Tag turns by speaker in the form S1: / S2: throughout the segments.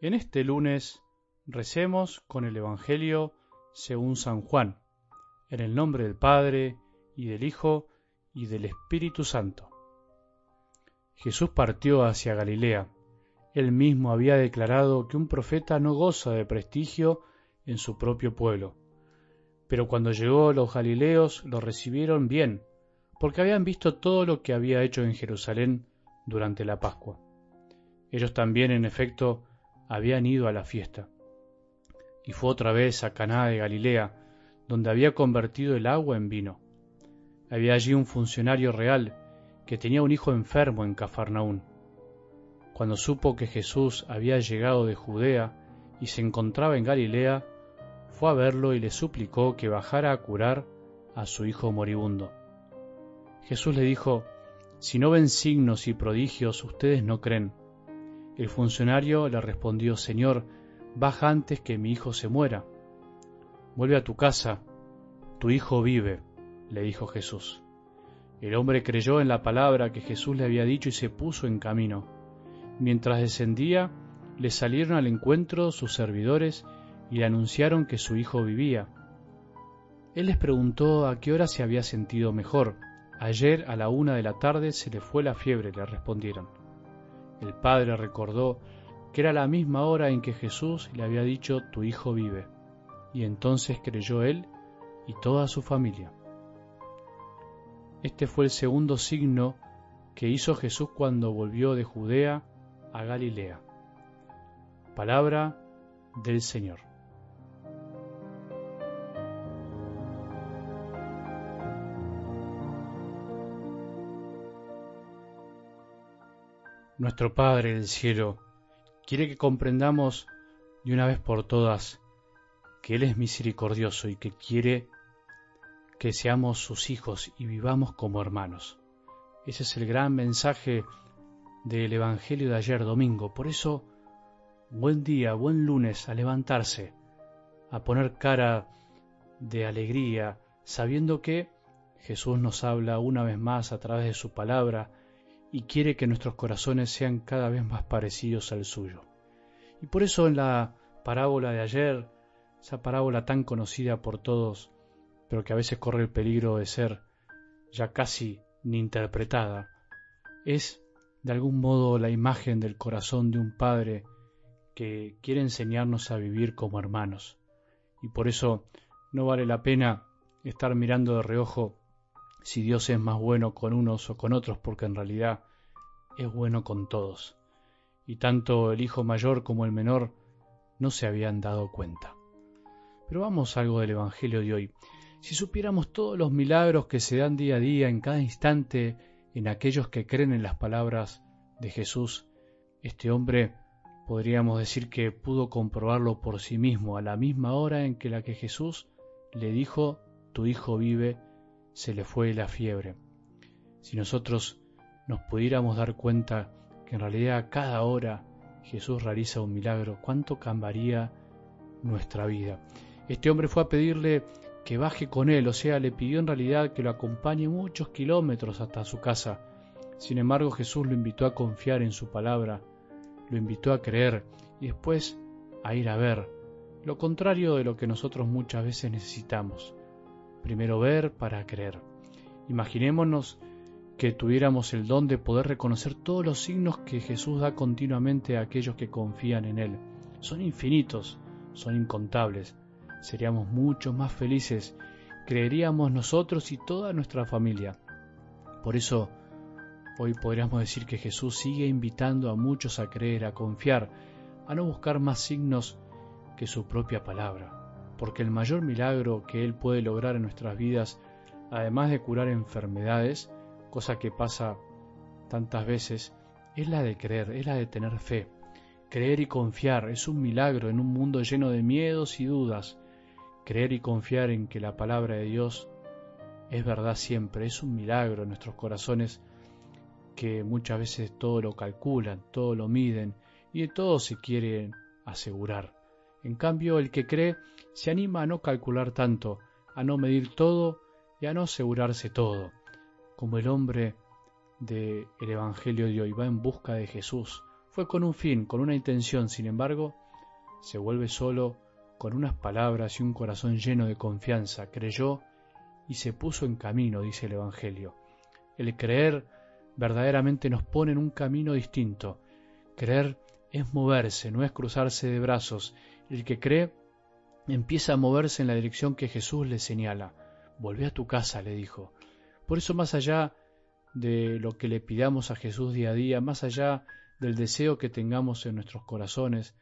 S1: En este lunes recemos con el Evangelio según San Juan, en el nombre del Padre, y del Hijo, y del Espíritu Santo. Jesús partió hacia Galilea. Él mismo había declarado que un profeta no goza de prestigio en su propio pueblo. Pero cuando llegó los galileos lo recibieron bien, porque habían visto todo lo que había hecho en Jerusalén durante la Pascua. Ellos también, en efecto, habían ido a la fiesta. Y fue otra vez a Caná de Galilea, donde había convertido el agua en vino. Había allí un funcionario real que tenía un hijo enfermo en Cafarnaún. Cuando supo que Jesús había llegado de Judea y se encontraba en Galilea, fue a verlo y le suplicó que bajara a curar a su hijo moribundo. Jesús le dijo, Si no ven signos y prodigios, ustedes no creen. El funcionario le respondió, Señor, baja antes que mi hijo se muera. Vuelve a tu casa, tu hijo vive, le dijo Jesús. El hombre creyó en la palabra que Jesús le había dicho y se puso en camino. Mientras descendía, le salieron al encuentro sus servidores y le anunciaron que su hijo vivía. Él les preguntó a qué hora se había sentido mejor. Ayer a la una de la tarde se le fue la fiebre, le respondieron. El padre recordó que era la misma hora en que Jesús le había dicho tu hijo vive, y entonces creyó él y toda su familia. Este fue el segundo signo que hizo Jesús cuando volvió de Judea a Galilea. Palabra del Señor. Nuestro Padre del cielo quiere que comprendamos de una vez por todas que Él es misericordioso y que quiere que seamos sus hijos y vivamos como hermanos. Ese es el gran mensaje del Evangelio de ayer domingo. Por eso, buen día, buen lunes a levantarse, a poner cara de alegría, sabiendo que Jesús nos habla una vez más a través de su palabra y quiere que nuestros corazones sean cada vez más parecidos al suyo. Y por eso en la parábola de ayer, esa parábola tan conocida por todos, pero que a veces corre el peligro de ser ya casi ni interpretada, es de algún modo la imagen del corazón de un padre que quiere enseñarnos a vivir como hermanos. Y por eso no vale la pena estar mirando de reojo si Dios es más bueno con unos o con otros, porque en realidad es bueno con todos. Y tanto el hijo mayor como el menor no se habían dado cuenta. Pero vamos algo del Evangelio de hoy. Si supiéramos todos los milagros que se dan día a día, en cada instante, en aquellos que creen en las palabras de Jesús, este hombre podríamos decir que pudo comprobarlo por sí mismo a la misma hora en que la que Jesús le dijo, tu hijo vive, se le fue la fiebre. Si nosotros nos pudiéramos dar cuenta que en realidad a cada hora Jesús realiza un milagro, cuánto cambiaría nuestra vida. Este hombre fue a pedirle que baje con él, o sea, le pidió en realidad que lo acompañe muchos kilómetros hasta su casa. Sin embargo, Jesús lo invitó a confiar en su palabra, lo invitó a creer y después a ir a ver, lo contrario de lo que nosotros muchas veces necesitamos primero ver para creer. Imaginémonos que tuviéramos el don de poder reconocer todos los signos que Jesús da continuamente a aquellos que confían en Él. Son infinitos, son incontables. Seríamos mucho más felices, creeríamos nosotros y toda nuestra familia. Por eso, hoy podríamos decir que Jesús sigue invitando a muchos a creer, a confiar, a no buscar más signos que su propia palabra porque el mayor milagro que Él puede lograr en nuestras vidas, además de curar enfermedades, cosa que pasa tantas veces, es la de creer, es la de tener fe. Creer y confiar es un milagro en un mundo lleno de miedos y dudas. Creer y confiar en que la palabra de Dios es verdad siempre, es un milagro en nuestros corazones que muchas veces todo lo calculan, todo lo miden y de todo se quieren asegurar. En cambio, el que cree se anima a no calcular tanto, a no medir todo y a no asegurarse todo, como el hombre del Evangelio de hoy va en busca de Jesús. fue con un fin, con una intención, sin embargo, se vuelve solo con unas palabras y un corazón lleno de confianza, creyó y se puso en camino, dice el Evangelio. El creer verdaderamente nos pone en un camino distinto. Creer es moverse, no es cruzarse de brazos. El que cree empieza a moverse en la dirección que Jesús le señala. Volvé a tu casa, le dijo. Por eso más allá de lo que le pidamos a Jesús día a día, más allá del deseo que tengamos en nuestros corazones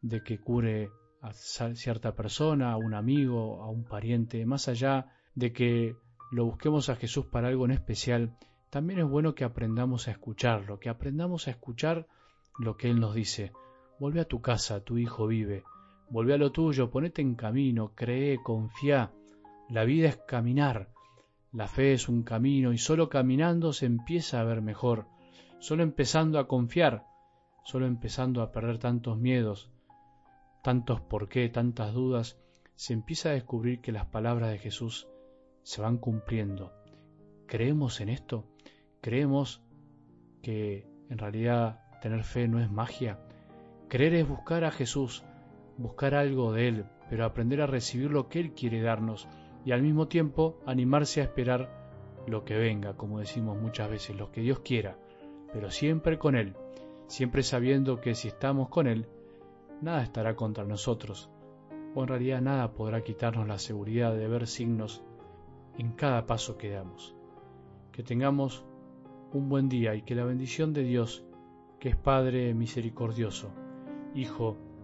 S1: de que cure a cierta persona, a un amigo, a un pariente, más allá de que lo busquemos a Jesús para algo en especial, también es bueno que aprendamos a escucharlo, que aprendamos a escuchar lo que Él nos dice. Vuelve a tu casa, tu hijo vive. Vuelve a lo tuyo, ponete en camino, cree, confía. La vida es caminar. La fe es un camino y solo caminando se empieza a ver mejor. Solo empezando a confiar, solo empezando a perder tantos miedos, tantos por qué, tantas dudas, se empieza a descubrir que las palabras de Jesús se van cumpliendo. ¿Creemos en esto? ¿Creemos que en realidad tener fe no es magia? Creer es buscar a Jesús, buscar algo de Él, pero aprender a recibir lo que Él quiere darnos y al mismo tiempo animarse a esperar lo que venga, como decimos muchas veces, lo que Dios quiera, pero siempre con Él, siempre sabiendo que si estamos con Él, nada estará contra nosotros, o en realidad nada podrá quitarnos la seguridad de ver signos en cada paso que damos. Que tengamos un buen día y que la bendición de Dios, que es Padre misericordioso, Hijo